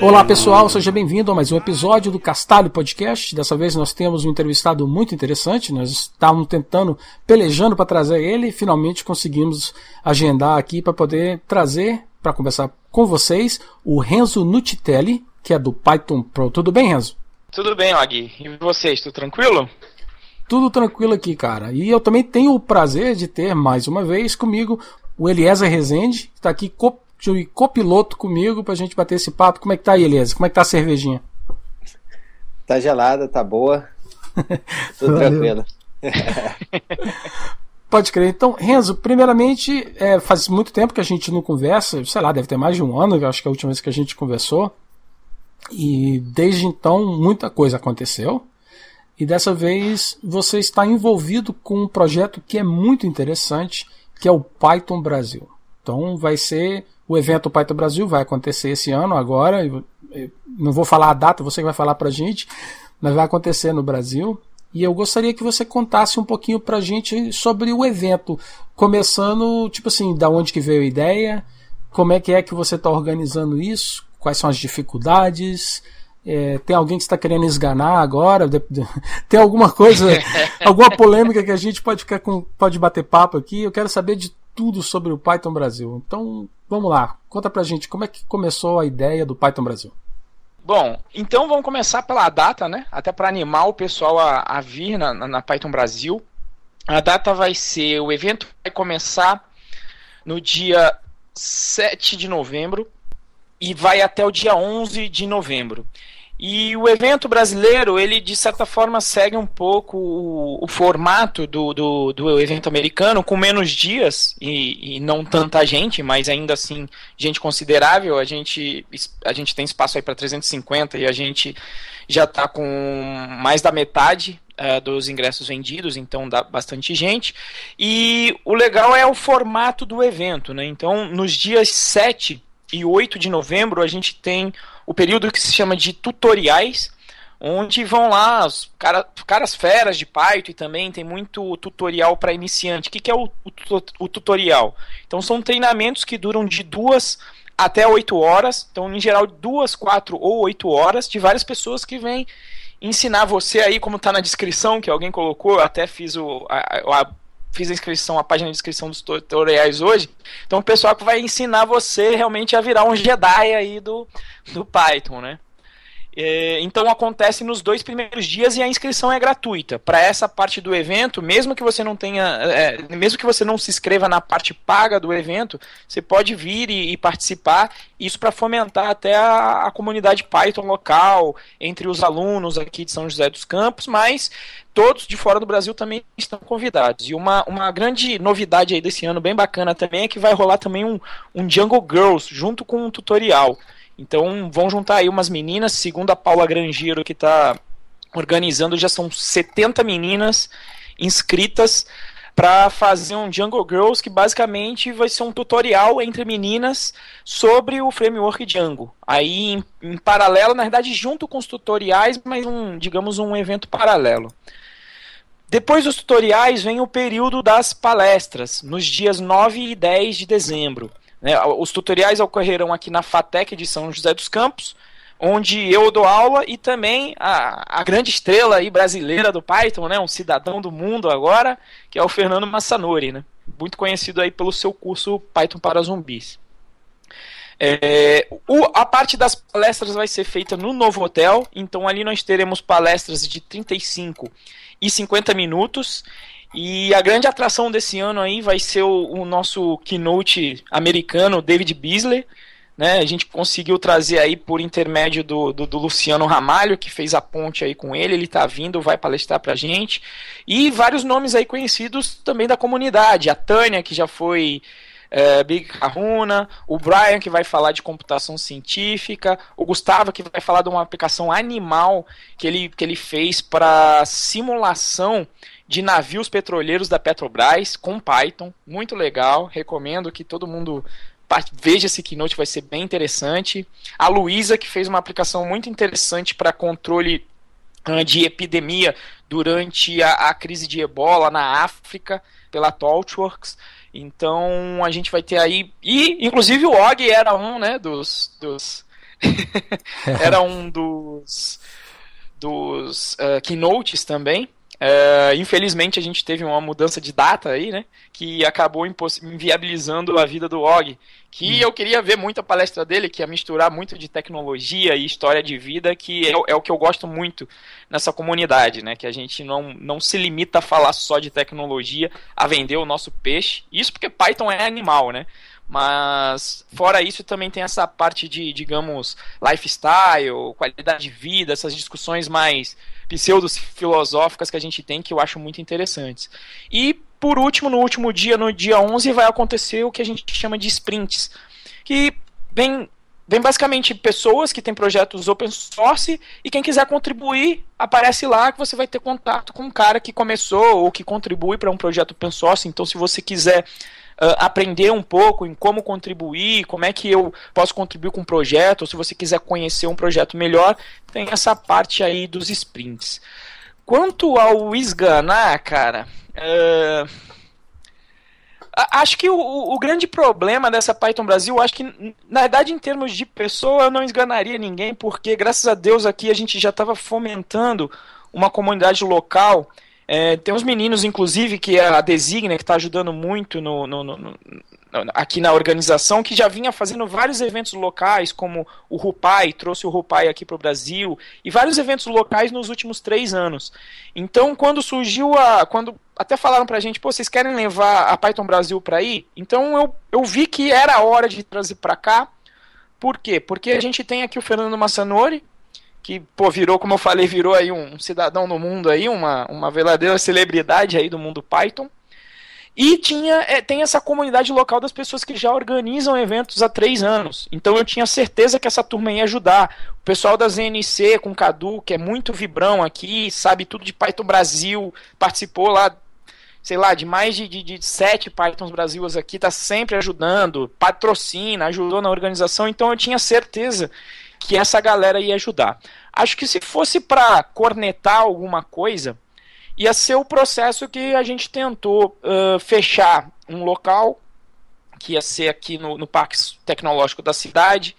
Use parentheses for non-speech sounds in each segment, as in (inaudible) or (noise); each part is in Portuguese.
Olá pessoal, seja bem-vindo a mais um episódio do Castalho Podcast. Dessa vez nós temos um entrevistado muito interessante. Nós estávamos tentando, pelejando para trazer ele e finalmente conseguimos agendar aqui para poder trazer, para conversar com vocês, o Renzo Nutitelli, que é do Python Pro. Tudo bem, Renzo? Tudo bem, Og. E vocês, tudo tranquilo? Tudo tranquilo aqui, cara. E eu também tenho o prazer de ter mais uma vez comigo o Eliezer Rezende, que está aqui co copiloto comigo pra gente bater esse papo. Como é que tá aí, Eliezer? Como é que tá a cervejinha? Tá gelada, tá boa. (laughs) Tudo tranquilo. (laughs) Pode crer. Então, Renzo, primeiramente, é, faz muito tempo que a gente não conversa, sei lá, deve ter mais de um ano, acho que é a última vez que a gente conversou. E desde então, muita coisa aconteceu. E dessa vez você está envolvido com um projeto que é muito interessante, que é o Python Brasil. Então vai ser o evento Python Brasil, vai acontecer esse ano agora. eu- eu Não vou falar a data, você que vai falar pra gente, mas vai acontecer no Brasil. E eu gostaria que você contasse um pouquinho pra gente sobre o evento, começando, tipo assim, da onde que veio a ideia, como é que é que você está organizando isso, quais são as dificuldades, é, tem alguém que está querendo esganar agora, (laughs) tem alguma coisa, (laughs) alguma polêmica que a gente pode ficar com, pode bater papo aqui, eu quero saber de tudo sobre o Python Brasil. Então, vamos lá, conta pra gente como é que começou a ideia do Python Brasil. Bom, então vamos começar pela data, né? Até para animar o pessoal a, a vir na, na- Python Brasil. A data vai ser, o evento vai começar no dia 7 de novembro e vai até o dia 11 de novembro. E o evento brasileiro, ele de certa forma segue um pouco o, o formato do, do, do evento americano, com menos dias e, e não tanta gente, mas ainda assim gente considerável. A gente, a gente tem espaço aí para 350 e a gente já está com mais da metade eh, dos ingressos vendidos, então dá bastante gente. E o legal é o formato do evento, né? Então, nos dias 7 e 8 de novembro, a gente tem o período que se chama de tutoriais, onde vão lá os cara, caras feras de Python e também tem muito tutorial para iniciante. O que, que é o, o o tutorial? Então são treinamentos que duram de duas até oito horas, então em geral duas, quatro ou oito horas, de várias pessoas que vêm ensinar você aí, como está na descrição que alguém colocou, eu até fiz o a, a- fiz a inscrição, a página de inscrição dos tutoriais hoje. Então o pessoal que vai ensinar você realmente a virar um Jedi aí do, do Python, né? É, então acontece nos dois primeiros dias e a inscrição é gratuita. Para essa parte do evento, mesmo que você não tenha, é, mesmo que você não se inscreva na parte paga do evento, você pode vir e, e participar. Isso para fomentar até a, a comunidade Python local entre os alunos aqui de São José dos Campos, mas todos de fora do Brasil também estão convidados. E uma, uma grande novidade aí desse ano, bem bacana também, é que vai rolar também um, um Jungle Girls junto com um tutorial. Então vão juntar aí umas meninas, segundo a Paula Grangeiro que está organizando, já são 70 meninas inscritas para fazer um Jungle Girls que basicamente vai ser um tutorial entre meninas sobre o framework Django. Aí em, em paralelo, na verdade, junto com os tutoriais, mas um, digamos um evento paralelo. Depois dos tutoriais vem o período das palestras, nos dias 9 e 10 de dezembro. Né? Os tutoriais ocorrerão aqui na FATEC de São José dos Campos, onde eu dou aula e também a, a grande estrela aí brasileira do Python, né? um cidadão do mundo agora, que é o Fernando Massanori, né? muito conhecido aí pelo seu curso Python para zumbis. É, o- a parte das palestras vai ser feita no novo hotel, então ali nós teremos palestras de 35 e 50 minutos. E a grande atração desse ano aí vai ser o, o nosso keynote americano, David Beasley. Né, a gente conseguiu trazer aí por intermédio do, do, do Luciano Ramalho, que fez a ponte aí com ele, ele está vindo, vai palestrar pra gente. E vários nomes aí conhecidos também da comunidade. A Tânia, que já foi é, Big Kahuna, o Brian que vai falar de computação científica, o Gustavo que vai falar de uma aplicação animal que ele, que ele fez para simulação de navios petroleiros da Petrobras com Python, muito legal, recomendo que todo mundo veja esse keynote, vai ser bem interessante. A Luísa que fez uma aplicação muito interessante para controle uh, de epidemia durante a, a, crise de ebola na África pela Torchworks. Então a gente vai ter aí. E inclusive o Og era um, né, dos. dos (laughs) era um dos. dos uh, keynotes também. Uh, infelizmente a gente teve uma mudança de data aí, né? Que acabou inviabilizando a vida do Og. Que hum. eu queria ver muito a palestra dele, que ia misturar muito de tecnologia e história de vida, que é, é, o que eu gosto muito nessa comunidade, né? Que a gente não, não se limita a falar só de tecnologia, a vender o nosso peixe. Isso porque Python é animal, né? Mas fora isso também tem essa parte de, digamos, lifestyle, qualidade de vida, essas discussões mais pseudo-filosóficas que a gente tem que eu acho muito interessantes. E por último, no último dia, no dia 11, vai acontecer o que a gente chama de sprints, que vem Vem basicamente pessoas que têm projetos open source e quem quiser contribuir, aparece lá que você vai ter contato com um cara que começou ou que contribui para um projeto open source. Então, se você quiser uh, aprender um pouco em como contribuir, como é que eu posso contribuir com um projeto, ou se você quiser conhecer um projeto melhor, tem essa parte aí dos sprints. Quanto ao esganar, cara, uh, acho que o, o, grande problema dessa Python Brasil, acho que, na verdade, em termos de pessoa, eu não esganaria ninguém, porque, graças a Deus, aqui a gente já estava fomentando uma comunidade local é, tem uns meninos, inclusive, que a Designa, que está ajudando muito no, no, no, no, aqui na organização, que já vinha fazendo vários eventos locais, como o Rupai, trouxe o Rupai aqui para o Brasil, e vários eventos locais nos últimos três anos. Então, quando surgiu a. quando Até falaram para a gente, pô, vocês querem levar a Python Brasil para aí? Então eu, eu vi que era hora de trazer para cá. Por quê? Porque a gente tem aqui o Fernando Massanori, que, pô, virou, como eu falei, virou aí um cidadão no mundo aí, uma, uma verdadeira celebridade aí do mundo Python. E tinha, é, tem essa comunidade local das pessoas que já organizam eventos há três anos. Então eu tinha certeza que essa turma ia ajudar. O pessoal da ZNC com o Cadu, que é muito vibrão aqui, sabe tudo de Python Brasil, participou lá, sei lá, de mais de, de, de sete Pythons Brasil aqui, tá sempre ajudando, patrocina, ajudou na organização. Então eu tinha certeza que essa galera ia ajudar. Acho que se fosse para cornetar alguma coisa, ia ser o processo que a gente tentou uh, fechar um local, que ia ser aqui no, no Parque Tecnológico da cidade.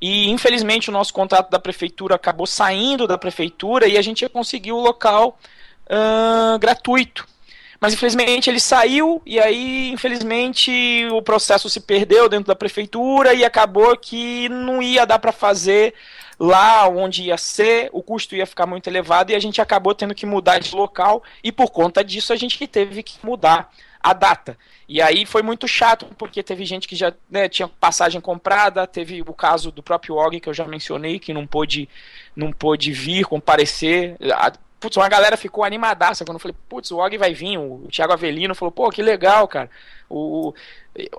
E infelizmente o nosso contrato da prefeitura acabou saindo da prefeitura e a gente ia conseguir o local uh, gratuito. Mas infelizmente ele saiu e aí infelizmente o processo se perdeu dentro da prefeitura e acabou que não ia dar para fazer lá onde ia ser, o custo ia ficar muito elevado e a gente acabou tendo que mudar de local e por conta disso a gente teve que mudar a data. E aí foi muito chato, porque teve gente que já né, tinha passagem comprada, teve o caso do próprio Og que eu já mencionei, que não pôde, não pôde vir, comparecer. Putz, uma galera ficou animadaça quando eu falei, putz, o Og vai vir. O Thiago Avelino falou, pô, que legal, cara. O,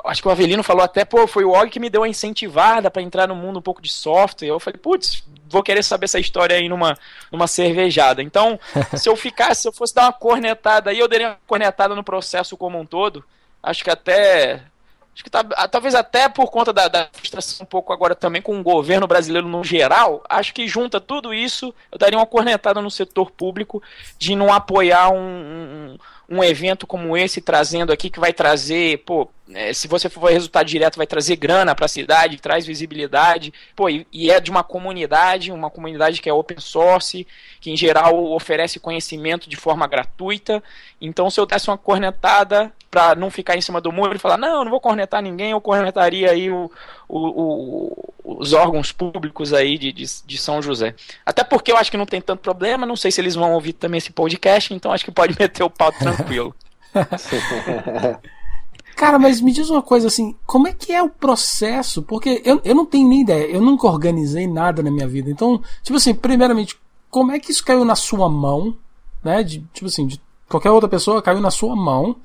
acho que o Avelino falou até, pô, foi o Og que me deu a incentivada para entrar no mundo um pouco de software. Eu falei, putz, vou querer saber essa história aí numa, numa cervejada. Então, (laughs) se eu ficasse, se eu fosse dar uma cornetada aí, eu daria uma cornetada no processo como um todo. Acho que até Acho que tá, talvez até por conta da, da, frustração um pouco agora também com o governo brasileiro no geral, acho que junta tudo isso, eu daria uma cornetada no setor público de não apoiar um, um, um evento como esse, trazendo aqui, que vai trazer, pô, é, se você for resultado direto, vai trazer grana para a cidade, traz visibilidade, pô, e, e, é de uma comunidade, uma comunidade que é open source, que em geral oferece conhecimento de forma gratuita. Então, se eu desse uma cornetada para não ficar em cima do muro e falar, não, não vou cornetar ninguém, eu cornetaria aí o, o, o, os órgãos públicos aí de, de, de, São José. Até porque eu acho que não tem tanto problema, não sei se eles vão ouvir também esse podcast, então acho que pode (laughs) meter o pau tranquilo. (laughs) Cara, mas me diz uma coisa assim, como é que é o processo? Porque eu, eu não tenho nem ideia, eu nunca organizei nada na minha vida. Então, tipo assim, primeiramente, como é que isso caiu na sua mão, né? De, tipo assim, de qualquer outra pessoa caiu na sua mão.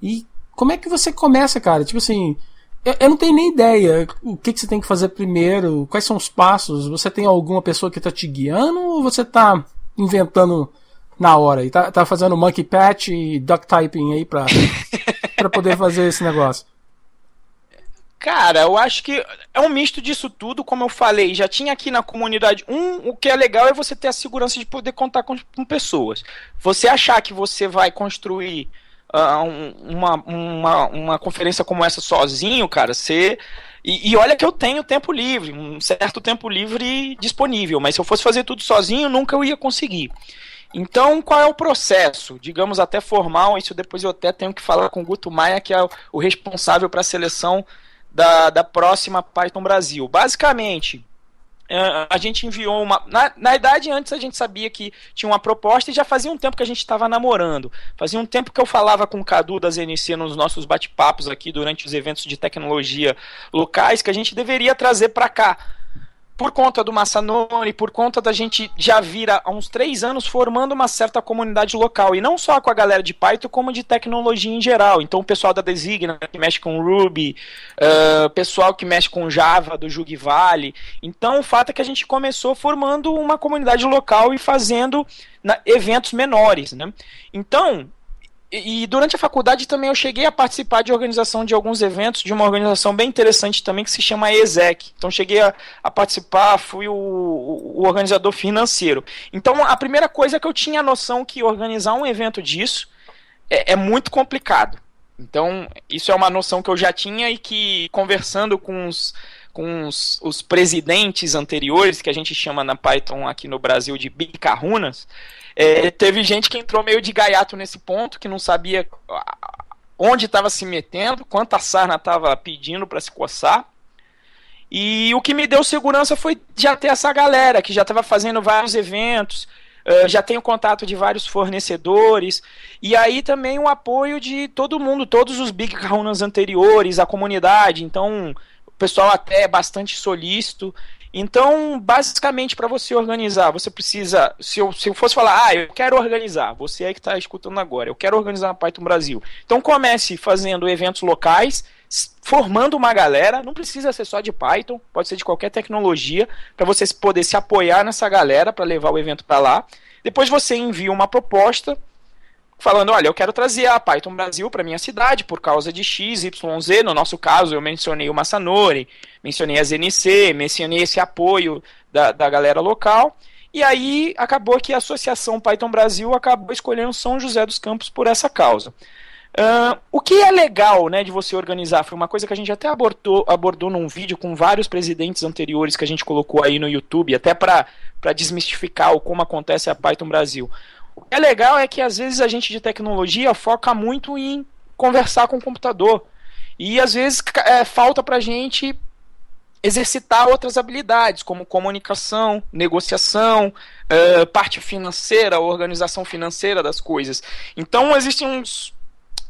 E como é que você começa, cara? Tipo assim, eu, eu não tenho nem ideia o que, que você tem que fazer primeiro, quais são os passos. Você tem alguma pessoa que está te guiando ou você está inventando na hora e tá, tá fazendo monkey patch e duck typing aí pra, (laughs) pra poder fazer esse negócio? Cara, eu acho que é um misto disso tudo, como eu falei, já tinha aqui na comunidade. Um, o que é legal é você ter a segurança de poder contar com, com pessoas. Você achar que você vai construir uh, uma, uma, uma conferência como essa sozinho, cara, você. E, e, olha que eu tenho tempo livre, um certo tempo livre disponível, mas se eu fosse fazer tudo sozinho, nunca eu ia conseguir. Então, qual é o processo? Digamos até formal, isso depois eu até tenho que falar com o Guto Maia, que é o responsável para a seleção da, da próxima Python Brasil. Basicamente, é, a gente enviou uma. Na, na idade, antes a gente sabia que tinha uma proposta e já fazia um tempo que a gente estava namorando. Fazia um tempo que eu falava com o Cadu da ZNC nos nossos bate-papos aqui durante os eventos de tecnologia locais que a gente deveria trazer para cá por conta do Massanori, por conta da gente já vir há uns três anos formando uma certa comunidade local, e não só com a galera de Python, como de tecnologia em geral. Então, o pessoal da Designa, que mexe com Ruby, uh, pessoal que mexe com Java, do Jug Valley. Então, o fato é que a gente começou formando uma comunidade local e fazendo na, eventos menores. Né? Então, e, durante a faculdade também eu cheguei a participar de organização de alguns eventos, de uma organização bem interessante também que se chama ESEC. Então cheguei a, a participar, fui o, o, organizador financeiro. Então a primeira coisa é que eu tinha a noção que organizar um evento disso é, é muito complicado. Então isso é uma noção que eu já tinha e que conversando com os com os, os presidentes anteriores, que a gente chama na Python aqui no Brasil de Big Kahunas, é, teve gente que entrou meio de gaiato nesse ponto, que não sabia onde estava se metendo, quanta sarna estava pedindo para se coçar. E o que me deu segurança foi já ter essa galera que já estava fazendo vários eventos, uh, já tenho contato de vários fornecedores, e aí também o apoio de todo mundo, todos os Big Kahunas anteriores, a comunidade. Então, pessoal até é bastante solícito. Então, basicamente, para você organizar, você precisa. Se eu, se eu fosse falar, ah, eu quero organizar, você é que está escutando agora, eu quero organizar a Python Brasil. Então, comece fazendo eventos locais, formando uma galera, não precisa ser só de Python, pode ser de qualquer tecnologia, para você poder se apoiar nessa galera para levar o evento para lá. Depois você envia uma proposta falando, olha, eu quero trazer a Python Brasil para minha cidade por causa de X, Y, Z. No nosso caso, eu mencionei o Massanori, mencionei a ZNC, mencionei esse apoio da, da galera local. E aí acabou que a Associação Python Brasil acabou escolhendo São José dos Campos por essa causa. Uh, o que é legal né, de você organizar foi uma coisa que a gente até abordou, abordou num vídeo com vários presidentes anteriores que a gente colocou aí no YouTube, até para desmistificar o como acontece a Python Brasil. É legal é que às vezes a gente de tecnologia foca muito em conversar com o computador. E às vezes é, falta pra gente exercitar outras habilidades, como comunicação, negociação, é, parte financeira, organização financeira das coisas. Então existem uns,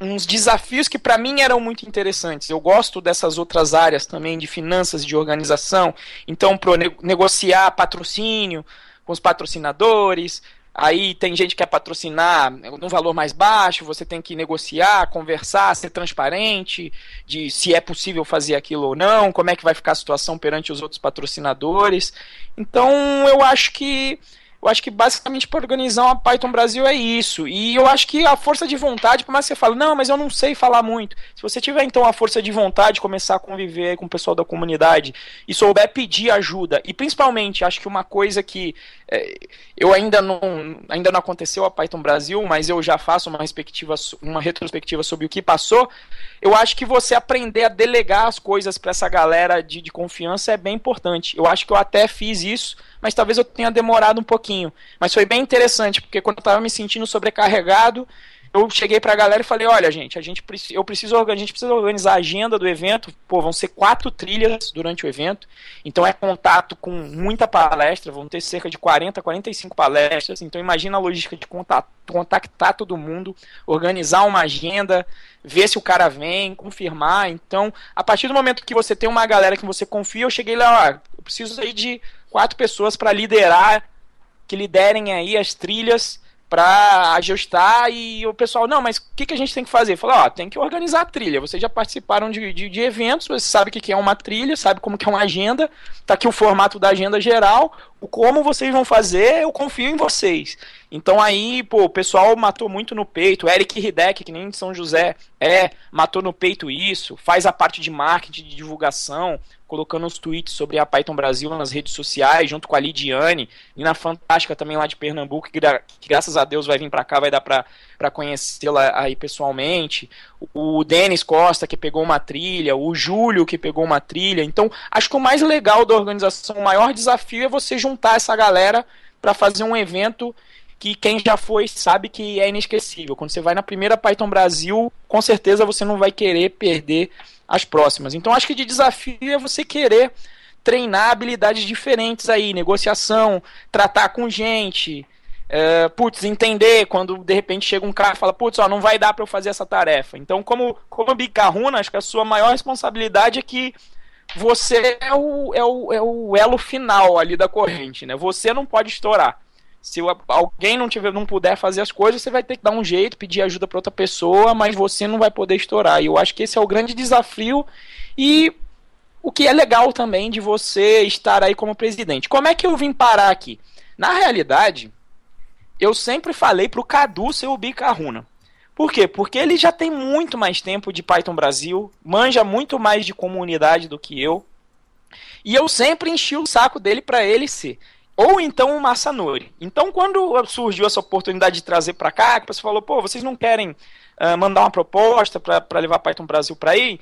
uns desafios que para mim eram muito interessantes. Eu gosto dessas outras áreas também de finanças, de organização. Então, para negociar patrocínio com os patrocinadores, Aí tem gente que quer patrocinar num valor mais baixo, você tem que negociar, conversar, ser transparente de se é possível fazer aquilo ou não, como é que vai ficar a situação perante os outros patrocinadores. Então eu acho que eu acho que basicamente para organizar uma Python Brasil é isso. E eu acho que a força de vontade, por mais que você fale, não, mas eu não sei falar muito. Se você tiver então a força de vontade, começar a conviver com o pessoal da comunidade e souber pedir ajuda, e principalmente, acho que uma coisa que é, eu ainda não, ainda não aconteceu a Python Brasil, mas eu já faço uma, perspectiva, uma retrospectiva sobre o que passou. Eu acho que você aprender a delegar as coisas para essa galera de, de confiança é bem importante. Eu acho que eu até fiz isso mas talvez eu tenha demorado um pouquinho. Mas foi bem interessante, porque quando eu estava me sentindo sobrecarregado, eu cheguei para a galera e falei, olha gente, a gente eu preciso a gente precisa organizar a agenda do evento. Pô, vão ser quatro trilhas durante o evento. Então é contato com muita palestra, vão ter cerca de 40, 45 palestras. Então imagina a logística de contactar todo mundo, organizar uma agenda, ver se o cara vem, confirmar. Então, a partir do momento que você tem uma galera que você confia, eu cheguei lá, ó, eu preciso aí de quatro pessoas para liderar, que liderem aí as trilhas para ajustar e o pessoal, não, mas o que, que a gente tem que fazer? Falar, ó, tem que organizar a trilha. Vocês já participaram de, de, de eventos, você sabe o que, é uma trilha, sabe como que é uma agenda, tá aqui o formato da agenda geral, o como vocês vão fazer, eu confio em vocês. Então aí, pô, o pessoal matou muito no peito. Eric Hideck, que nem de São José, é, matou no peito isso, faz a parte de marketing, de divulgação, colocando os tweets sobre a Python Brasil nas redes sociais, junto com a Lidiane, e na Fantástica também lá de Pernambuco, que, que graças a Deus vai vir para cá, vai dar para conhecê-la aí pessoalmente. O Denis Costa, que pegou uma trilha, o Júlio, que pegou uma trilha. Então, acho que o mais legal da organização, o maior desafio é você juntar essa galera para fazer um evento que quem já foi sabe que é inesquecível. Quando você vai na primeira Python Brasil, com certeza você não vai querer perder as próximas. Então acho que de desafio é você querer treinar habilidades diferentes aí, negociação, tratar com gente, é, putz, entender quando de repente chega um cara e fala, putz, ó, não vai dar para eu fazer essa tarefa. Então, como, como bicarruna, acho que a sua maior responsabilidade é que você é o, é, o, é o elo final ali da corrente, né? Você não pode estourar. Se alguém não tiver, não puder fazer as coisas, você vai ter que dar um jeito, pedir ajuda para outra pessoa, mas você não vai poder estourar. E eu acho que esse é o grande desafio e o que é legal também de você estar aí como presidente. Como é que eu vim parar aqui? Na realidade, eu sempre falei pro Cadu ser o Bicarruna. Por quê? Porque ele já tem muito mais tempo de Python Brasil, manja muito mais de comunidade do que eu. E eu sempre enchi o saco dele para ele ser ou então o Massanori. Então, quando surgiu essa oportunidade de trazer para cá, que você falou, pô, vocês não querem uh, mandar uma proposta para levar Python Brasil para aí?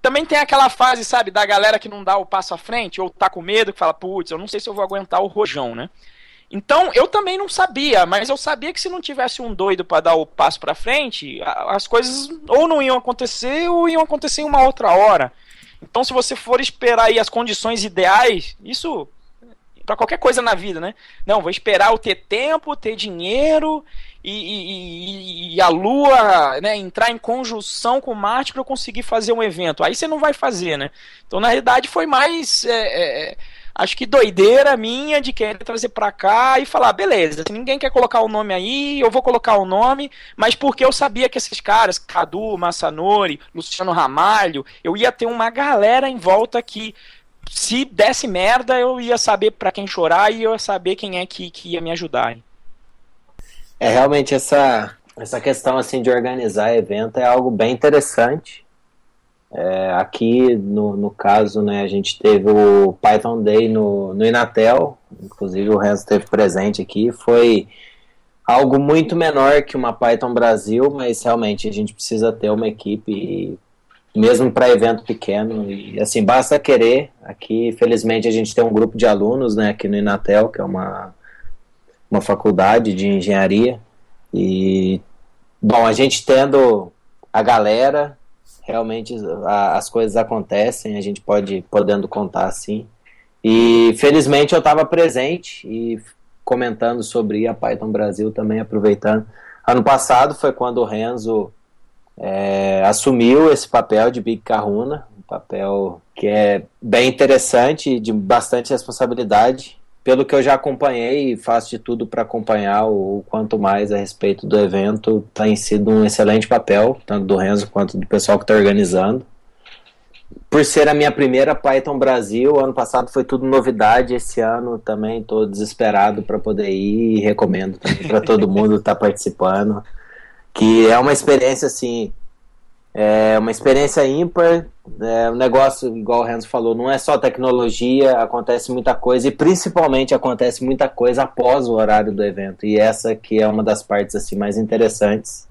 Também tem aquela fase, sabe, da galera que não dá o passo à frente, ou tá com medo, que fala, putz, eu não sei se eu vou aguentar o rojão, né? Então, eu também não sabia, mas eu sabia que se não tivesse um doido para dar o passo para frente, as coisas ou não iam acontecer ou iam acontecer em uma outra hora. Então, se você for esperar aí as condições ideais, isso para qualquer coisa na vida, né? Não, vou esperar eu ter tempo, ter dinheiro e, e, e, a Lua né, entrar em conjunção com Marte para eu conseguir fazer um evento. Aí você não vai fazer, né? Então, na realidade, foi mais. É, é, acho que doideira minha de querer trazer para cá e falar, beleza, se ninguém quer colocar o nome aí, eu vou colocar o nome, mas porque eu sabia que esses caras, Cadu, Massanori, Luciano Ramalho, eu ia ter uma galera em volta que se desse merda, eu ia saber para quem chorar e eu ia saber quem é que, que ia me ajudar. É realmente essa essa questão assim de organizar evento é algo bem interessante. É, aqui no, no caso, né, a gente teve o Python Day no, no Inatel, inclusive o Renzo esteve presente aqui, foi algo muito menor que uma Python Brasil, mas realmente a gente precisa ter uma equipe mesmo para evento pequeno. E assim, basta querer. Aqui, felizmente, a gente tem um grupo de alunos né, aqui no Inatel, que é uma, uma faculdade de engenharia. E, bom, a gente tendo a galera, realmente a, as coisas acontecem, a gente pode podendo contar assim. E felizmente eu estava presente e comentando sobre a Python Brasil também, aproveitando. Ano passado foi quando o Renzo é, assumiu esse papel de Big Kahuna, um papel que é bem interessante, de bastante responsabilidade. Pelo que eu já acompanhei e faço de tudo para acompanhar o, quanto mais a respeito do evento, tem sido um excelente papel, tanto do Renzo quanto do pessoal que está organizando. Por ser a minha primeira Python Brasil, ano passado foi tudo novidade, esse ano também estou desesperado para poder ir e recomendo para todo mundo estar tá participando que é uma experiência assim, é uma experiência ímpar, é um negócio, igual o Renzo falou, não é só tecnologia, acontece muita coisa e principalmente acontece muita coisa após o horário do evento. E essa que é uma das partes assim mais interessantes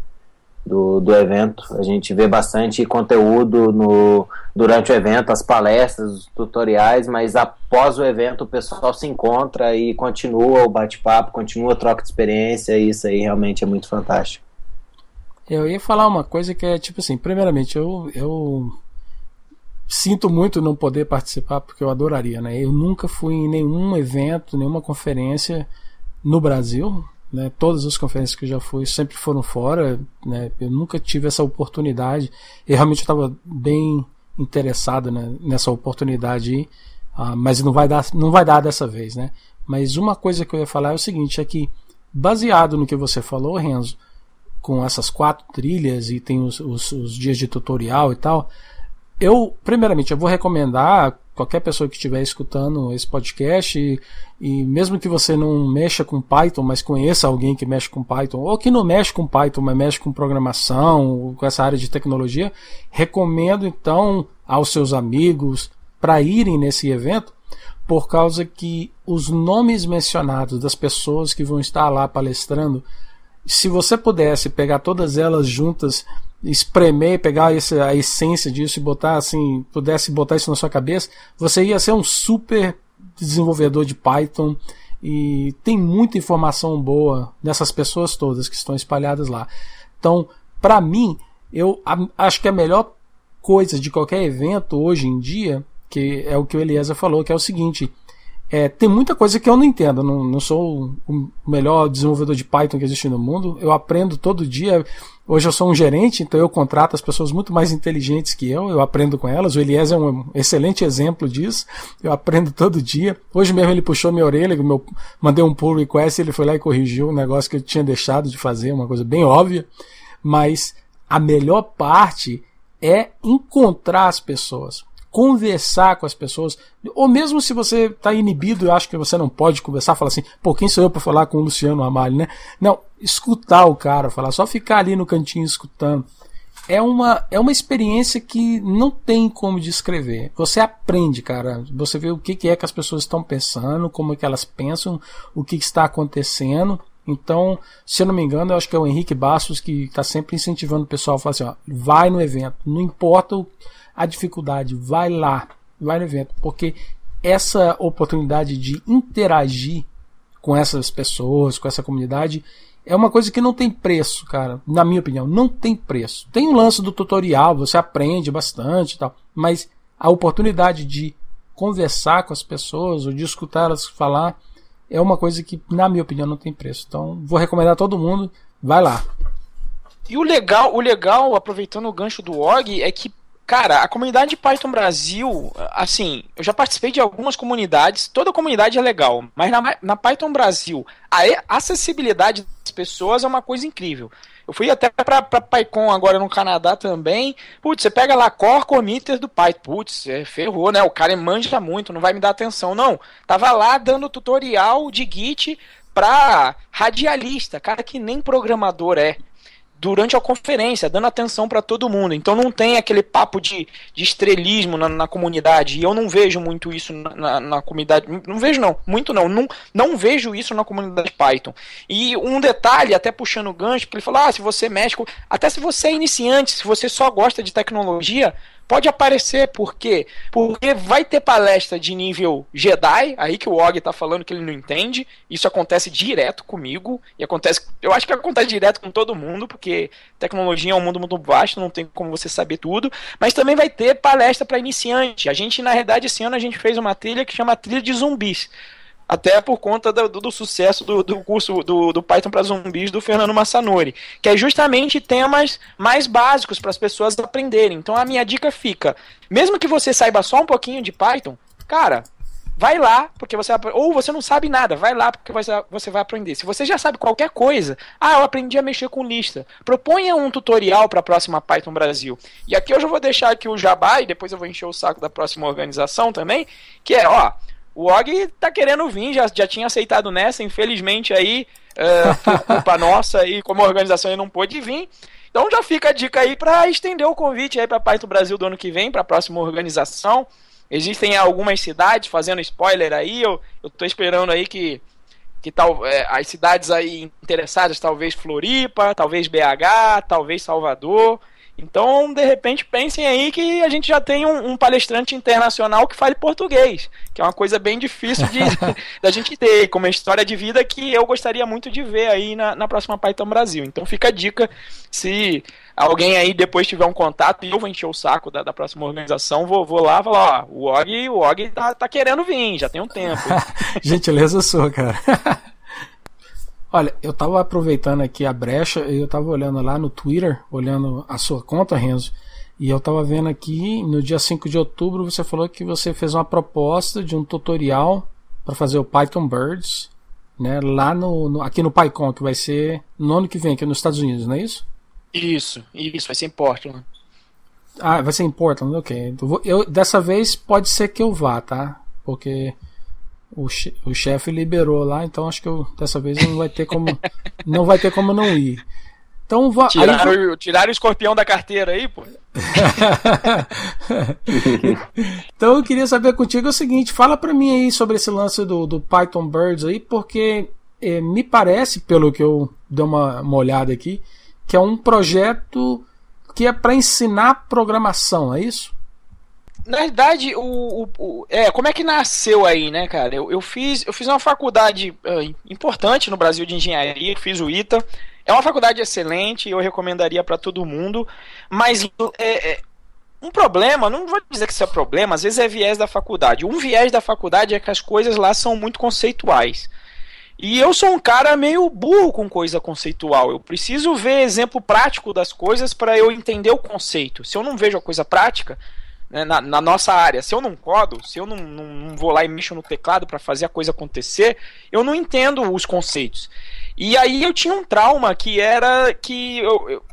do, do evento. A gente vê bastante conteúdo no, durante o evento, as palestras, os tutoriais, mas após o evento o pessoal se encontra e continua o bate-papo, continua a troca de experiência, e isso aí realmente é muito fantástico. Eu ia falar uma coisa que é tipo assim, primeiramente, eu, eu sinto muito não poder participar porque eu adoraria, né? Eu nunca fui em nenhum evento, nenhuma conferência no Brasil, né? Todas as conferências que eu já fui sempre foram fora, né? Eu nunca tive essa oportunidade. Eu realmente estava bem interessado né, nessa oportunidade, aí, uh, mas não vai dar, não vai dar dessa vez, né? Mas uma coisa que eu ia falar é o seguinte, é que baseado no que você falou, Renzo, com essas quatro trilhas e tem os, os, os dias de tutorial e tal, eu, primeiramente, eu vou recomendar qualquer pessoa que estiver escutando esse podcast e, e, mesmo que você não mexa com Python, mas conheça alguém que mexe com Python, ou que não mexe com Python, mas mexe com programação, com essa área de tecnologia, recomendo então aos seus amigos para irem nesse evento, por causa que os nomes mencionados das pessoas que vão estar lá palestrando, se você pudesse pegar todas elas juntas espremer, pegar a essência disso e botar assim, pudesse botar isso na sua cabeça, você ia ser um super desenvolvedor de Python e tem muita informação boa dessas pessoas todas que estão espalhadas lá. Então, para mim, eu acho que a melhor coisa de qualquer evento hoje em dia, que é o que o Eliezer falou, que é o seguinte, é, tem muita coisa que eu não entendo. Não, não sou o melhor desenvolvedor de Python que existe no mundo. Eu aprendo todo dia. Hoje eu sou um gerente, então eu contrato as pessoas muito mais inteligentes que eu. Eu aprendo com elas. O Elias é um excelente exemplo disso. Eu aprendo todo dia. Hoje mesmo ele puxou minha orelha, meu, mandei um pull request, ele foi lá e corrigiu um negócio que eu tinha deixado de fazer, uma coisa bem óbvia. Mas a melhor parte é encontrar as pessoas conversar com as pessoas, ou mesmo se você está inibido e acha que você não pode conversar, falar assim, pô, quem sou eu para falar com o Luciano Amalho, né? Não, escutar o cara falar, só ficar ali no cantinho escutando. É uma, é uma experiência que não tem como descrever. Você aprende, cara. Você vê o que, que é que as pessoas estão pensando, como é que elas pensam, o que, que está acontecendo. Então, se eu não me engano, eu acho que é o Henrique Bastos que está sempre incentivando o pessoal a falar assim: ó, vai no evento, não importa a dificuldade, vai lá, vai no evento, porque essa oportunidade de interagir com essas pessoas, com essa comunidade, é uma coisa que não tem preço, cara. Na minha opinião, não tem preço. Tem o lance do tutorial, você aprende bastante e tal, mas a oportunidade de conversar com as pessoas ou de escutá-las falar é uma coisa que, na minha opinião, não tem preço. Então, vou recomendar a todo mundo, vai lá. E o legal, o legal, aproveitando o gancho do OG, é que Cara, a comunidade de Python Brasil, assim, eu já participei de algumas comunidades, toda comunidade é legal, mas na, na Python Brasil, a acessibilidade pessoas é uma coisa incrível. Eu fui até pra, pra PyCon agora no Canadá também. Putz, você pega lá core committer do Python. Putz, é, ferrou, né? O cara manja muito, não vai me dar atenção. Não, tava lá dando tutorial de Git pra radialista, cara que nem programador é durante a conferência, dando atenção para todo mundo. Então não tem aquele papo de, de estrelismo na, na comunidade. E eu não vejo muito isso na, na, na, comunidade. Não vejo, não. Muito não. não. Não vejo isso na comunidade Python. E um detalhe, até puxando o gancho, porque ele falou: ah, se você mexe com. Até se você é iniciante, se você só gosta de tecnologia, pode aparecer, por quê? Porque vai ter palestra de nível Jedi, aí que o Og tá falando que ele não entende. Isso acontece direto comigo, e acontece, eu acho que acontece direto com todo mundo, porque tecnologia é um mundo muito vasto, não tem como você saber tudo, mas também vai ter palestra para iniciante. A gente, na verdade, esse ano a gente fez uma trilha que chama Trilha de Zumbis até por conta do, do sucesso do, do, curso do, do Python para zumbis do Fernando Massanori, que é justamente temas mais básicos para as pessoas aprenderem. Então a minha dica fica, mesmo que você saiba só um pouquinho de Python, cara, vai lá, porque você ou você não sabe nada, vai lá porque você vai aprender. Se você já sabe qualquer coisa, ah, eu aprendi a mexer com lista. Proponha um tutorial para a próxima Python Brasil. E aqui eu já vou deixar aqui o jabá e depois eu vou encher o saco da próxima organização também, que é, ó, o Og tá querendo vir, já, já tinha aceitado nessa, infelizmente aí, é, por culpa (laughs) nossa aí, como organização ele não pôde vir. Então já fica a dica aí para estender o convite aí para Python Brasil do ano que vem, para a próxima organização. Existem algumas cidades, fazendo spoiler aí, eu, eu tô esperando aí que, que tal, é, as cidades aí interessadas, talvez Floripa, talvez BH, talvez Salvador. Então, de repente, pensem aí que a gente já tem um, um, palestrante internacional que fale português, que é uma coisa bem difícil de, (laughs) da gente ter, como uma história de vida que eu gostaria muito de ver aí na, na próxima Python Brasil. Então, fica a dica, se alguém aí depois tiver um contato, e eu vou encher o saco da, da próxima organização, vou, vou lá falar, ó, o Og, o Og tá, tá querendo vir, já tem um tempo. (laughs) Gentileza sua, cara. (laughs) Olha, eu tava aproveitando aqui a brecha, eu tava olhando lá no Twitter, olhando a sua conta, Renzo, e eu tava vendo aqui, no dia 5 de outubro, você falou que você fez uma proposta de um tutorial para fazer o Python Birds né, lá no, no, aqui no PyCon, que vai ser no ano que vem, aqui nos Estados Unidos, não é isso? Isso, isso, vai ser em Portland. Ah, vai ser em Portland, ok. Então eu, dessa vez pode ser que eu vá, tá? Porque o, o chefe liberou lá, então acho que eu, dessa vez não vai ter como não vai ter como não ir. Então tiraram, aí, tiraram o escorpião da carteira aí, pô. (laughs) então eu queria saber contigo o seguinte, fala para mim aí sobre esse lance do, do Python Birds aí, porque eh, me parece, pelo que eu dei uma, uma olhada aqui, que é um projeto que é para ensinar programação, é isso? Na verdade, o, o, o, é, como é que nasceu aí, né, cara? Eu, eu, fiz, eu fiz uma faculdade uh, importante no Brasil de engenharia, fiz o ITA. É uma faculdade excelente, eu recomendaria para todo mundo, mas é, é, um problema, não vou dizer que isso é problema, às vezes é viés da faculdade. Um viés da faculdade é que as coisas lá são muito conceituais. E eu sou um cara meio burro com coisa conceitual. Eu preciso ver exemplo prático das coisas para eu entender o conceito. Se eu não vejo a coisa prática, né, na, na, nossa área, se eu não codo, se eu não, não, não vou lá e mexo no teclado para fazer a coisa acontecer, eu não entendo os conceitos. E aí eu tinha um trauma que era que eu, eu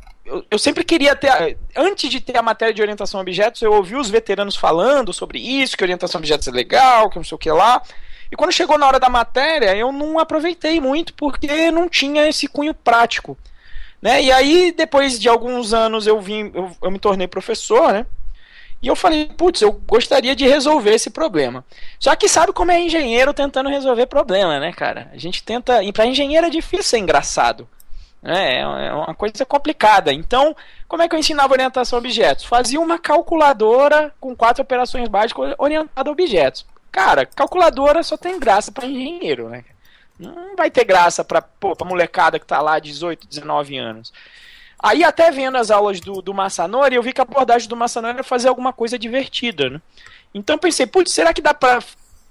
eu, sempre queria ter. Antes de ter a matéria de orientação a objetos, eu ouvi os veteranos falando sobre isso, que orientação a objetos é legal, que não sei o que lá. E quando chegou na hora da matéria, eu não aproveitei muito porque não tinha esse cunho prático. Né? E aí, depois de alguns anos, eu vim, eu, eu me tornei professor, né? E eu falei, putz, eu gostaria de resolver esse problema. Só que sabe como é engenheiro tentando resolver problema, né, cara? A gente tenta. E para engenheiro é difícil ser engraçado. Né? É uma coisa complicada. Então, como é que eu ensinava orientação a objetos? Fazia uma calculadora com quatro operações básicas orientada a objetos. Cara, calculadora só tem graça para engenheiro, né? Não vai ter graça pra molecada que tá lá 18, 19 anos. Aí até vendo as aulas do, do Massanori, eu vi que a abordagem do Massanori era fazer alguma coisa divertida, né? Então pensei, putz, será que dá pra,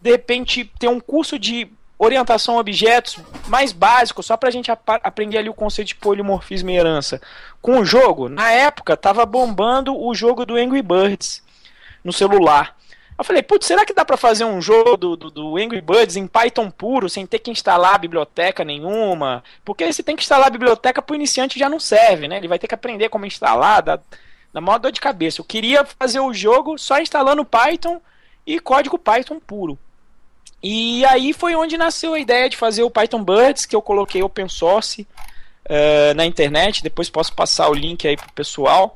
de repente, ter um curso de orientação a objetos mais básico, só pra gente ap aprender ali o conceito de polimorfismo e herança. Com o jogo, na época, tava bombando o jogo do Angry Birds no celular. Eu falei, putz, será que dá para fazer um jogo do, do, do, Angry Birds em Python puro, sem ter que instalar biblioteca nenhuma? Porque se tem que instalar a biblioteca pro iniciante já não serve, né? Ele vai ter que aprender como instalar, dá, dá maior dor de cabeça. Eu queria fazer o jogo só instalando Python e código Python puro. E aí foi onde nasceu a ideia de fazer o Python Birds, que eu coloquei open source uh, na internet. Depois posso passar o link aí pro pessoal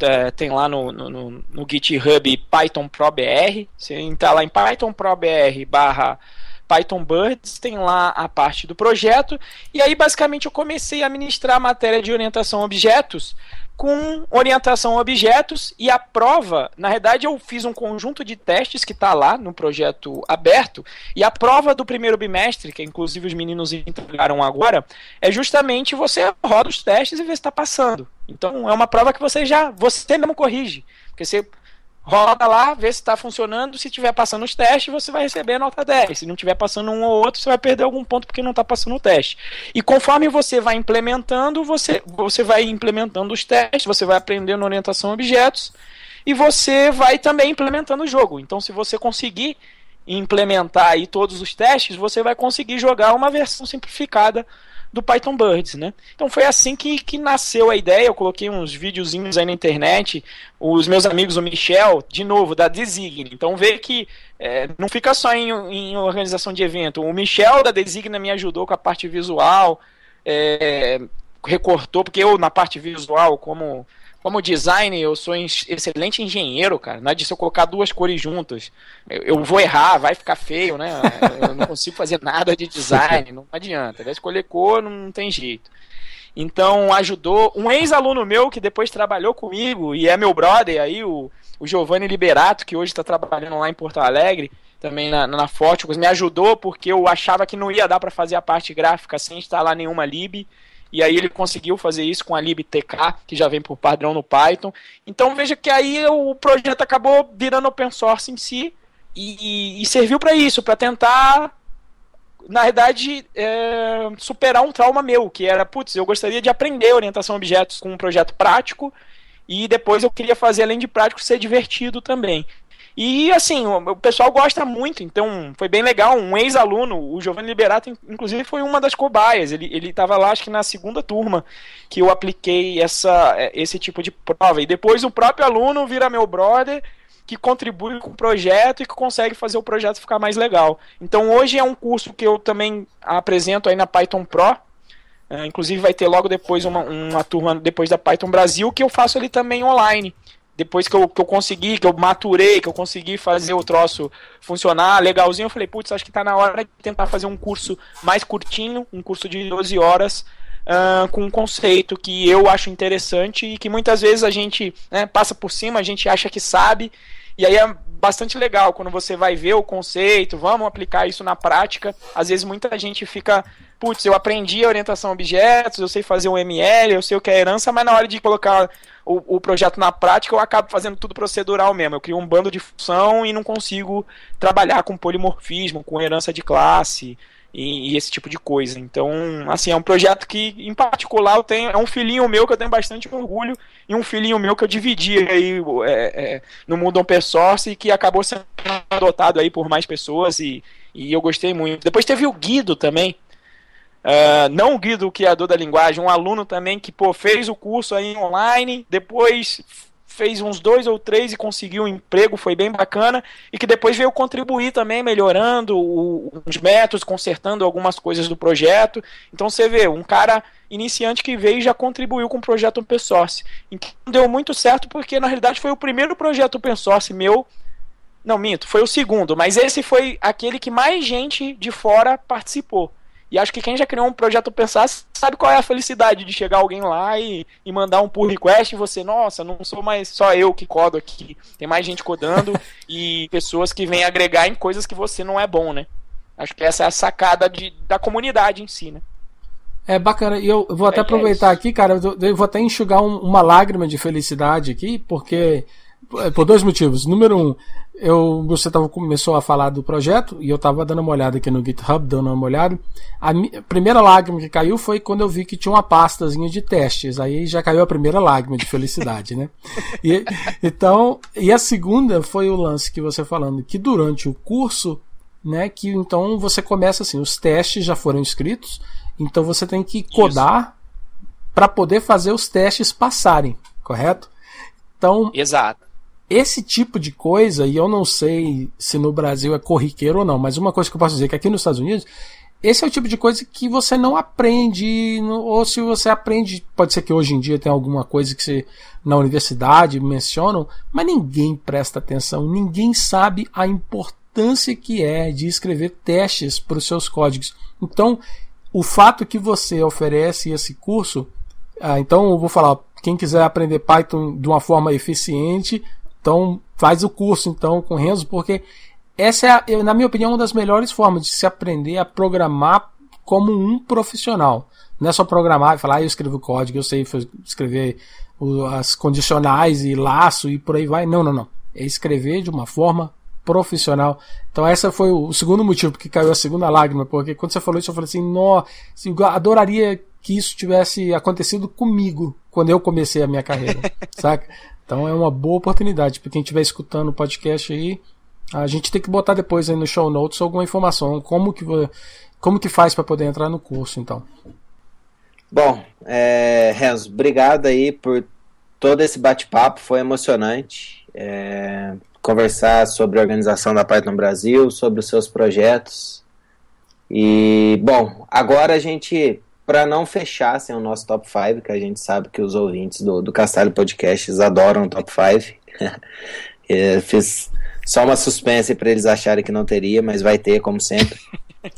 é, tem lá no, no, no, GitHub Python Pro BR. Você entrar lá em Python Pro BR barra Python Birds, tem lá a parte do projeto. E aí, basicamente, eu comecei a ministrar a matéria de orientação a objetos com orientação a objetos e a prova, na verdade eu fiz um conjunto de testes que está lá no projeto aberto e a prova do primeiro bimestre, que inclusive os meninos entregaram agora, é justamente você roda os testes e vê se está passando. Então é uma prova que você já, você mesmo corrige, porque você roda lá, vê se está funcionando. Se estiver passando os testes, você vai receber a nota 10. Se não estiver passando um ou outro, você vai perder algum ponto porque não está passando o teste. E conforme você vai implementando, você, você vai implementando os testes, você vai aprendendo orientação a objetos e você vai também implementando o jogo. Então, se você conseguir implementar aí todos os testes, você vai conseguir jogar uma versão simplificada do Python Birds, né? Então foi assim que, que nasceu a ideia. Eu coloquei uns videozinhos aí na internet. Os meus amigos, o Michel, de novo, da Designe. Então vê que é, não fica só em, em, organização de evento. O Michel da Designa me ajudou com a parte visual, é, recortou, porque eu na parte visual, como como design, eu sou excelente engenheiro, cara. Não é de se eu colocar duas cores juntas. Eu, eu, vou errar, vai ficar feio, né? Eu não consigo fazer nada de design, não adianta. Vai escolher cor, não tem jeito. Então ajudou um ex-aluno meu que depois trabalhou comigo e é meu brother aí, o, o Giovanni Liberato, que hoje está trabalhando lá em Porto Alegre, também na, na me ajudou porque eu achava que não ia dar para fazer a parte gráfica sem instalar nenhuma lib. E aí ele conseguiu fazer isso com a libtk, que já vem por padrão no Python. Então veja que aí o projeto acabou virando open source em si e, e serviu para isso, para tentar, na verdade, é, superar um trauma meu, que era, putz, eu gostaria de aprender orientação a objetos com um projeto prático e depois eu queria fazer, além de prático, ser divertido também. E assim, o, o pessoal gosta muito, então foi bem legal. Um ex-aluno, o Giovanni Liberato, inclusive foi uma das cobaias. Ele, ele tava lá, acho que na segunda turma, que eu apliquei essa, é, esse tipo de prova. E depois o próprio aluno vira meu brother que contribui com o projeto e que consegue fazer o projeto ficar mais legal. Então hoje é um curso que eu também apresento aí na Python Pro. Uh, inclusive vai ter logo depois uma, uma turma depois da Python Brasil que eu faço ali também online. Depois que eu, que eu consegui, que eu maturei, que eu consegui fazer o troço funcionar legalzinho, eu falei, putz, acho que está na hora de tentar fazer um curso mais curtinho, um curso de 12 horas, uh, com um conceito que eu acho interessante e que muitas vezes a gente né, passa por cima, a gente acha que sabe e aí é bastante legal quando você vai ver o conceito, vamos aplicar isso na prática. Às vezes muita gente fica, putz, eu aprendi a orientação a objetos, eu sei fazer um ML, eu sei o que é herança, mas na hora de colocar o, o projeto na prática eu acabo fazendo tudo procedural mesmo. Eu crio um bando de função e não consigo trabalhar com polimorfismo, com herança de classe e, e, esse tipo de coisa. Então, assim, é um projeto que, em particular, eu tenho, é um filhinho meu que eu tenho bastante orgulho e um filhinho meu que eu dividi aí é, é, no mundo open source e que acabou sendo adotado aí por mais pessoas e, e eu gostei muito. Depois teve o Guido também, Uh, não o Guido, o criador da linguagem, um aluno também que pô, fez o curso aí online, depois fez uns dois ou três e conseguiu um emprego, foi bem bacana, e que depois veio contribuir também, melhorando o, os métodos, consertando algumas coisas do projeto. Então você vê, um cara iniciante que veio e já contribuiu com o projeto open source. Então deu muito certo porque na realidade foi o primeiro projeto open source meu. Não, minto, foi o segundo, mas esse foi aquele que mais gente de fora participou. E acho que quem já criou um projeto pensar sabe qual é a felicidade de chegar alguém lá e, e mandar um pull request e você, nossa, não sou mais só eu que codo aqui. Tem mais gente codando (laughs) e pessoas que vêm agregar em coisas que você não é bom, né? Acho que essa é a sacada de, da comunidade em si, né? É bacana, e eu vou até é, é aproveitar é aqui, cara, eu vou até enxugar um, uma lágrima de felicidade aqui, porque é, por dois motivos. Número um, eu, você tava, começou a falar do projeto e eu estava dando uma olhada aqui no GitHub, dando uma olhada. A, a, primeira lágrima que caiu foi quando eu vi que tinha uma pastazinha de testes. Aí já caiu a primeira lágrima de felicidade, né? E, então, e a segunda foi o lance que você falando que durante o curso, né, que então você começa assim, os testes já foram escritos, então você tem que codar para poder fazer os testes passarem, correto? Então, Exato esse tipo de coisa, e eu não sei se no Brasil é corriqueiro ou não, mas uma coisa que eu posso dizer é que aqui nos Estados Unidos, esse é o tipo de coisa que você não aprende, ou se você aprende, pode ser que hoje em dia tem alguma coisa que você na universidade mencionam, mas ninguém presta atenção, ninguém sabe a importância que é de escrever testes para os seus códigos. Então, o fato que você oferece esse curso, ah, então eu vou falar, quem quiser aprender Python de uma forma eficiente, então, faz o curso então com Renzo, porque essa é, na minha opinião, uma das melhores formas de se aprender a programar como um profissional. Não é só programar e falar, ah, eu escrevo código, eu sei escrever as condicionais e laço e por aí vai. Não, não, não. É escrever de uma forma profissional. Então essa foi o segundo motivo porque caiu a segunda lágrima, porque quando você falou isso eu falei assim, nossa, eu adoraria que isso tivesse acontecido comigo quando eu comecei a minha carreira, (laughs) saca? Então é uma boa oportunidade para quem estiver escutando o podcast aí. A gente tem que botar depois aí no show notes alguma informação como que como que faz para poder entrar no curso, então. Bom, é, Renzo, obrigado aí por todo esse bate-papo, foi emocionante. É, conversar sobre a organização da Python Brasil, sobre os seus projetos. E, bom, agora a gente para não fechar sem o nosso top 5, que a gente sabe que os ouvintes do, do Castalho Podcasts adoram o top 5. (laughs) fiz só uma suspense para eles acharem que não teria, mas vai ter, como sempre.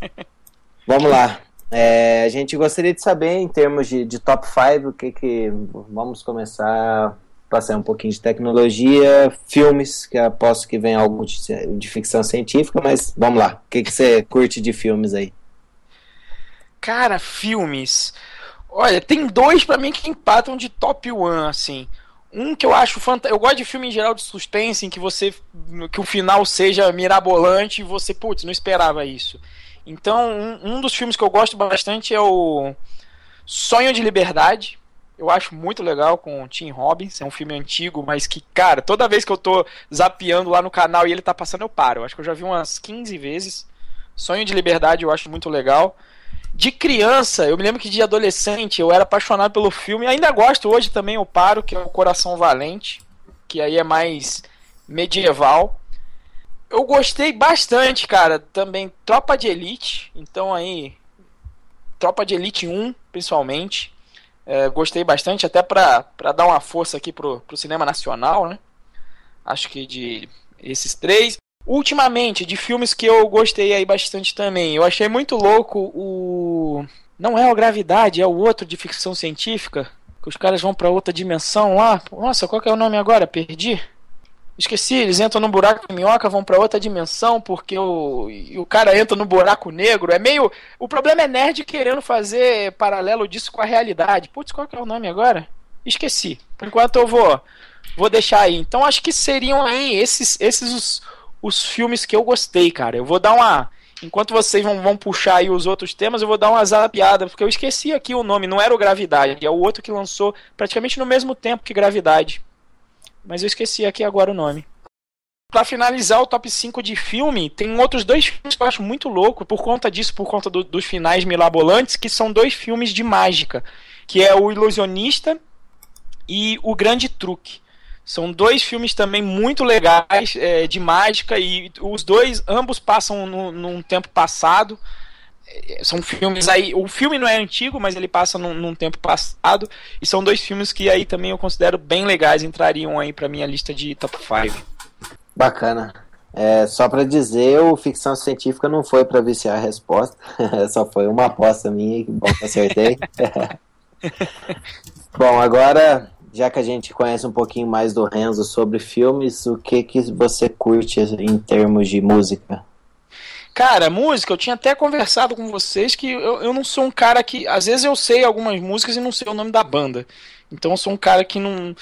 (laughs) Vamos lá. É, a gente gostaria de saber, em termos de, de top 5, o que que. Vamos começar passar um pouquinho de tecnologia, filmes, que aposto que vem algo de, de ficção científica, mas vamos lá. O que, que você curte de filmes aí? Cara, filmes. Olha, tem dois para mim que empatam de top one, assim. Um que eu acho fantástico. Eu gosto de filme em geral de suspense, em que você. que o final seja mirabolante e você, putz, não esperava isso. Então, um, um dos filmes que eu gosto bastante é o Sonho de Liberdade. Eu acho muito legal com o Tim Robbins. É um filme antigo, mas que, cara, toda vez que eu tô zapeando lá no canal e ele tá passando, eu paro. Eu acho que eu já vi umas 15 vezes. Sonho de Liberdade eu acho muito legal. De criança, eu me lembro que de adolescente eu era apaixonado pelo filme. Ainda gosto, hoje também eu paro, que é o Coração Valente. Que aí é mais medieval. Eu gostei bastante, cara, também Tropa de Elite. Então aí. Tropa de Elite 1, principalmente. É, gostei bastante, até pra dar uma força aqui pro, pro cinema nacional, né? Acho que de esses três. Ultimamente, de filmes que eu gostei aí bastante também. Eu achei muito louco o. Não é o Gravidade, é o outro de ficção científica. Que os caras vão para outra dimensão lá. Nossa, qual que é o nome agora? Perdi. Esqueci, eles entram no buraco de minhoca, vão para outra dimensão, porque o, o cara entra no buraco negro. É meio. O problema é nerd querendo fazer paralelo disso com a realidade. Putz, qual que é o nome agora? Esqueci. Por enquanto eu vou, vou deixar aí. Então acho que seriam aí esses, esses os, os filmes que eu gostei, cara. Eu vou dar uma. Enquanto vocês vão, vão puxar aí os outros temas, eu vou dar uma zapiada, porque eu esqueci aqui o nome, não era o Gravidade, é o outro que lançou praticamente no mesmo tempo que Gravidade mas eu esqueci aqui agora o nome. Para finalizar o top 5 de filme, tem outros dois filmes que eu acho muito louco, por conta disso, por conta do, dos finais milabolantes, que são dois filmes de mágica, que é O Ilusionista e O Grande Truque. São dois filmes também muito legais é, de mágica e os dois, ambos passam no, num tempo passado. É, são filmes aí. O filme não é antigo, mas ele passa num, num, tempo passado. E são dois filmes que aí também eu considero bem legais, entrariam aí pra minha lista de top 5. Bacana. É, só para dizer, o ficção científica não foi para viciar a resposta, (laughs) só foi uma aposta minha, que bom que acertei. (laughs) bom, agora, já que a gente conhece um pouquinho mais do Renzo sobre filmes, o que que você curte em termos de música? Cara, música, eu tinha até conversado com vocês que eu, eu não sou um cara que. Às vezes eu sei algumas músicas e não sei o nome da banda. Então eu sou um cara que não.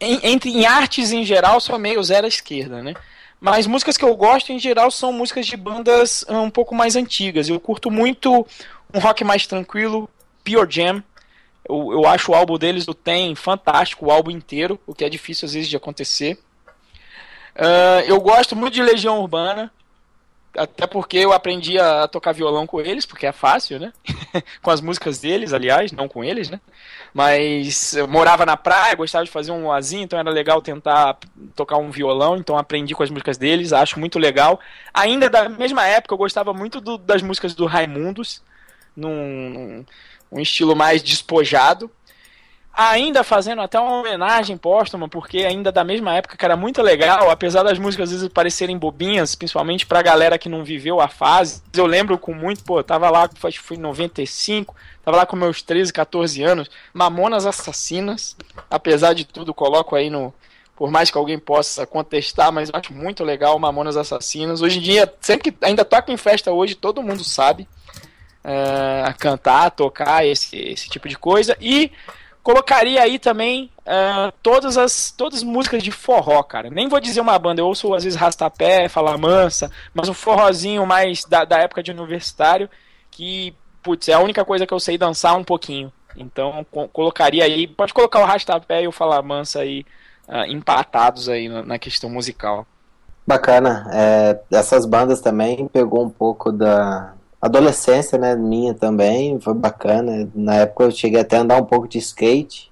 Em, entre, em artes em geral, sou meio zero à esquerda, né? Mas músicas que eu gosto em geral são músicas de bandas ah, um pouco mais antigas. Eu curto muito um rock mais tranquilo, Pure Jam. Eu, eu acho o álbum deles, do Tem, fantástico, o álbum inteiro, o que é difícil às vezes de acontecer. Uh, eu gosto muito de Legião Urbana até porque eu aprendi a tocar violão com eles, porque é fácil, né? (laughs) com as músicas deles, aliás, não com eles, né? Mas eu morava na praia, gostava de fazer um azinho, então era legal tentar tocar um violão, então aprendi com as músicas deles, acho muito legal. Ainda da mesma época, eu gostava muito do, das músicas do Raimundos, num, num um estilo mais despojado ainda fazendo até uma homenagem póstuma, porque ainda da mesma época que era muito legal, apesar das músicas às vezes parecerem bobinhas, principalmente pra galera que não viveu a fase. Eu lembro com muito, pô, tava lá, acho que foi em 95, tava lá com meus 13, 14 anos, Mamonas Assassinas, apesar de tudo, coloco aí no. Por mais que alguém possa contestar, mas acho muito legal Mamonas Assassinas. Hoje em dia, sempre que ainda toca em festa hoje, todo mundo sabe uh, cantar, tocar esse, esse tipo de coisa. E Colocaria aí também uh, todas as todas as músicas de forró, cara. Nem vou dizer uma banda, eu ouço às vezes Rastapé, Fala Mansa, mas um forrozinho mais da, da época de universitário, que, putz, é a única coisa que eu sei dançar um pouquinho. Então, co colocaria aí, pode colocar o Rastapé e o Fala Mansa aí uh, empatados aí na, na, questão musical. Bacana. É, essas bandas também pegou um pouco da, adolescência, né, minha também, foi bacana. Na época eu cheguei até a andar um pouco de skate.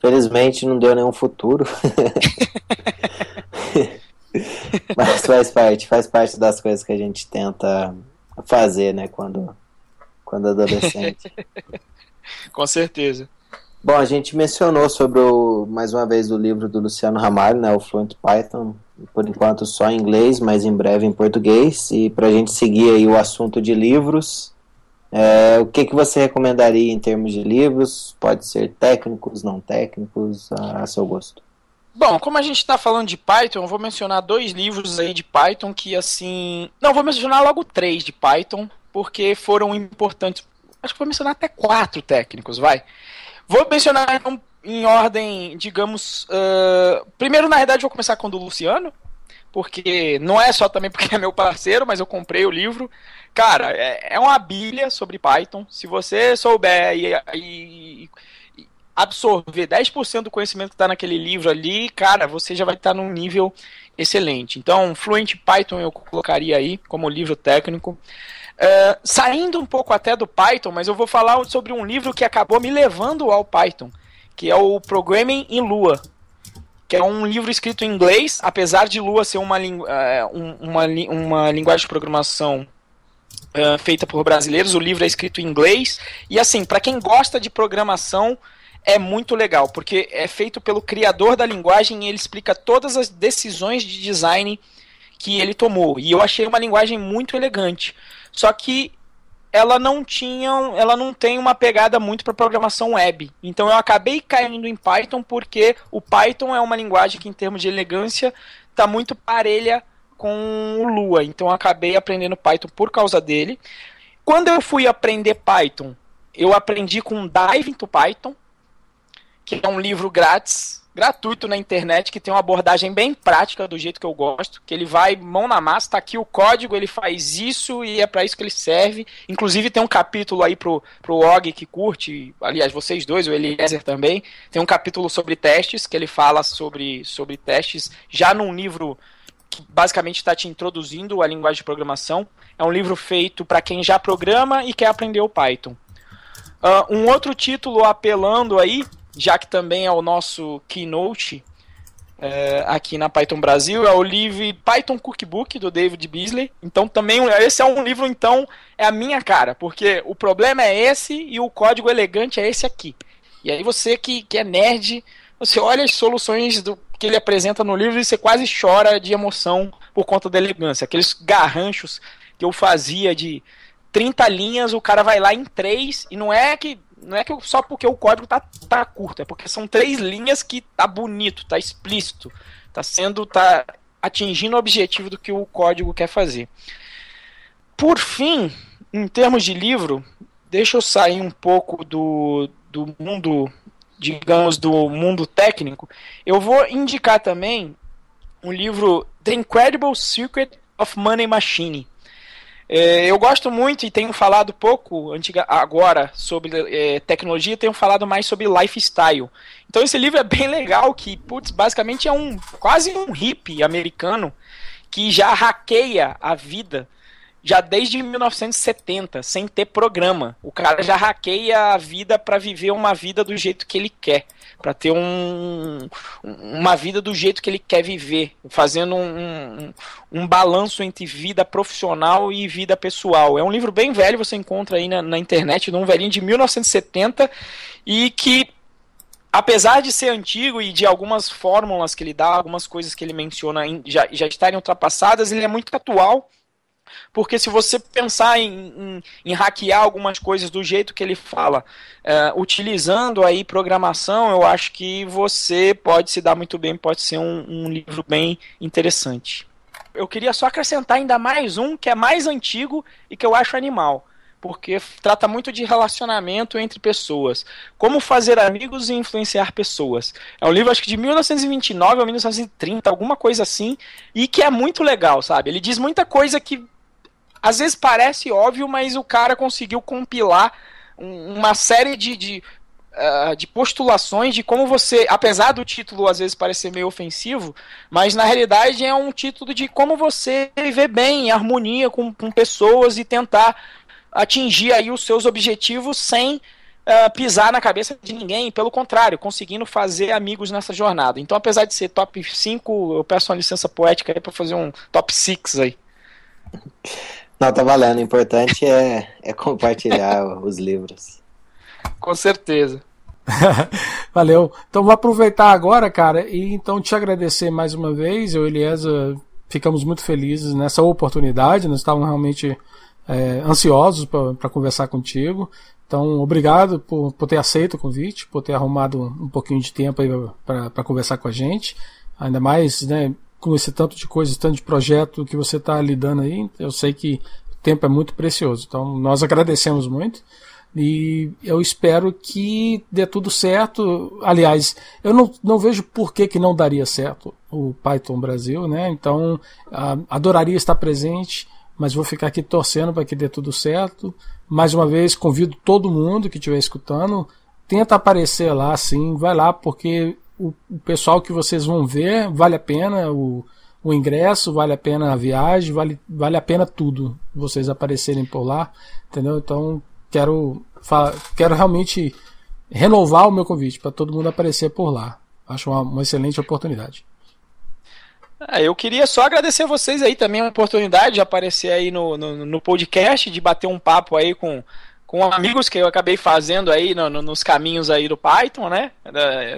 Felizmente não deu nenhum futuro. (laughs) Mas faz parte, faz parte das coisas que a gente tenta fazer, né, quando, quando adolescente. (laughs) Com certeza. Bom, a gente mencionou sobre o, mais uma vez o livro do Luciano Ramalho, né, o Fluent Python, por enquanto só em inglês, mas em breve em português. E para a gente seguir aí o assunto de livros, é, o que, que você recomendaria em termos de livros? Pode ser técnicos, não técnicos, a, a seu gosto. Bom, como a gente está falando de Python, eu vou mencionar dois livros aí de Python que assim. Não, vou mencionar logo três de Python, porque foram importantes. Acho que vou mencionar até quatro técnicos, vai. Vou mencionar então em ordem, digamos. Uh, primeiro, na verdade, vou começar com o do Luciano, porque não é só também porque é meu parceiro, mas eu comprei o livro. Cara, é, é uma bíblia sobre Python. Se você souber e, e, absorver 10% do conhecimento que está naquele livro ali, cara, você já vai estar tá num nível excelente. Então, Fluent Python eu colocaria aí como livro técnico. Uh, saindo um pouco até do Python, mas eu vou falar sobre um livro que acabou me levando ao Python, que é o Programming em Lua, que é um livro escrito em inglês, apesar de Lua ser uma, uh, uma, uma linguagem de programação uh, feita por brasileiros, o livro é escrito em inglês, e assim, para quem gosta de programação, é muito legal, porque é feito pelo criador da linguagem e ele explica todas as decisões de design que ele tomou. E eu achei uma linguagem muito elegante. Só que ela não tinha, ela não tem uma pegada muito para programação web. Então eu acabei caindo em Python porque o Python é uma linguagem que em termos de elegância está muito parelha com o Lua. Então eu acabei aprendendo Python por causa dele. Quando eu fui aprender Python, eu aprendi com Dive into Python, que é um livro grátis, gratuito na internet, que tem uma abordagem bem prática do jeito que eu gosto, que ele vai mão na massa, tá aqui o código, ele faz isso e é para isso que ele serve. Inclusive tem um capítulo aí pro, pro Og que curte, aliás, vocês dois, o Eliezer também, tem um capítulo sobre testes, que ele fala sobre, sobre testes, já num livro que basicamente está te introduzindo a linguagem de programação. É um livro feito para quem já programa e quer aprender o Python. Uh, um outro título apelando aí já que também é o nosso keynote é, aqui na Python Brasil, é o livro Python Cookbook do David Beasley. Então também esse é um livro então é a minha cara, porque o problema é esse e o código elegante é esse aqui. E aí você que, que é nerd, você olha as soluções do que ele apresenta no livro e você quase chora de emoção por conta da elegância. Aqueles garranchos que eu fazia de 30 linhas, o cara vai lá em 3 e não é que não é que só porque o código tá, tá curto, é porque são três linhas que tá bonito, tá explícito, tá sendo, tá atingindo o objetivo do que o código quer fazer. Por fim, em termos de livro, deixa eu sair um pouco do, do mundo, digamos, do mundo técnico. Eu vou indicar também um livro The Incredible Secret of Money Machine eu gosto muito e tenho falado pouco antiga, agora sobre é, tecnologia, tenho falado mais sobre lifestyle. Então esse livro é bem legal, que putz, basicamente é um quase um hippie americano que já hackeia a vida já desde 1970, sem ter programa. O cara já hackeia a vida para viver uma vida do jeito que ele quer para ter um, uma vida do jeito que ele quer viver, fazendo um, um, um, balanço entre vida profissional e vida pessoal. É um livro bem velho, você encontra aí na, na internet, de um velhinho de 1970 e que apesar de ser antigo e de algumas fórmulas que ele dá, algumas coisas que ele menciona já, já estarem ultrapassadas, ele é muito atual porque se você pensar em, em, em, hackear algumas coisas do jeito que ele fala, uh, utilizando aí programação, eu acho que você pode se dar muito bem, pode ser um, um livro bem interessante. Eu queria só acrescentar ainda mais um que é mais antigo e que eu acho animal porque trata muito de relacionamento entre pessoas. Como fazer amigos e influenciar pessoas. É um livro, acho que de 1929 ou 1930, alguma coisa assim, e que é muito legal, sabe? Ele diz muita coisa que às vezes parece óbvio, mas o cara conseguiu compilar uma série de, de, uh, de postulações de como você, apesar do título às vezes parecer meio ofensivo, mas na realidade é um título de como você viver bem, em harmonia com, com pessoas e tentar atingir aí os seus objetivos sem uh, pisar na cabeça de ninguém, pelo contrário, conseguindo fazer amigos nessa jornada. Então, apesar de ser top 5, eu peço uma licença poética aí para fazer um top 6 aí. Não, tá valendo. O importante é, é compartilhar os livros. Com certeza. (laughs) Valeu. Então vou aproveitar agora, cara, e então te agradecer mais uma vez. Eu e Eliezer ficamos muito felizes nessa oportunidade. Nós estávamos realmente é, ansiosos para conversar contigo. Então, obrigado por, por ter aceito o convite, por ter arrumado um pouquinho de tempo aí para conversar com a gente. Ainda mais, né, com esse tanto de coisas, tanto de projeto que você está lidando aí, eu sei que o tempo é muito precioso. Então, nós agradecemos muito. E eu espero que dê tudo certo. Aliás, eu não, não vejo por que, que não daria certo o Python Brasil, né? Então, a, adoraria estar presente, mas vou ficar aqui torcendo para que dê tudo certo. Mais uma vez, convido todo mundo que estiver escutando tenta aparecer lá, assim, vai lá, porque o, o pessoal que vocês vão ver vale a pena o, o ingresso, vale a pena a viagem, vale, vale a pena tudo vocês aparecerem por lá, entendeu? Então quero, quero realmente renovar o meu convite para todo mundo aparecer por lá. Acho uma, uma excelente oportunidade. Ah, eu queria só agradecer a vocês aí também a oportunidade de aparecer aí no, no, no, podcast, de bater um papo aí com, com amigos que eu acabei fazendo aí no, no, nos caminhos aí do Python, né?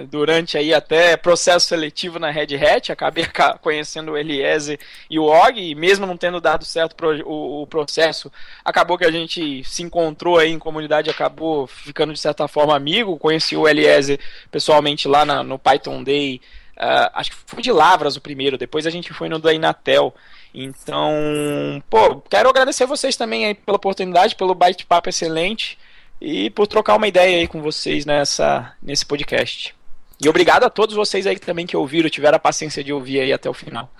Durante aí até processo seletivo na Red Hat, acabei (laughs) conhecendo o Eliezer e o Og, e mesmo não tendo dado certo o, o, processo, acabou que a gente se encontrou aí em comunidade, acabou ficando de certa forma amigo, conheci o Eliezer pessoalmente lá na, no Python Day Uh, acho que foi de Lavras o primeiro, depois a gente foi no da Inatel. Então, pô, quero agradecer vocês também aí pela oportunidade, pelo bate-papo excelente e por trocar uma ideia aí com vocês nessa, nesse podcast. E obrigado a todos vocês aí também que ouviram, tiveram a paciência de ouvir aí até o final.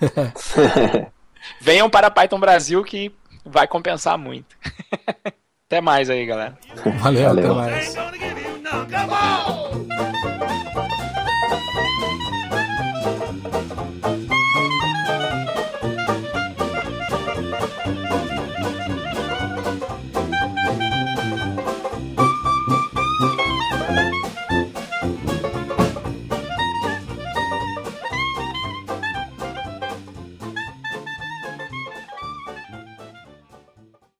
(laughs) Venham para Python Brasil que vai compensar muito. (laughs) até mais aí, galera. Valeu, Valeu. até mais.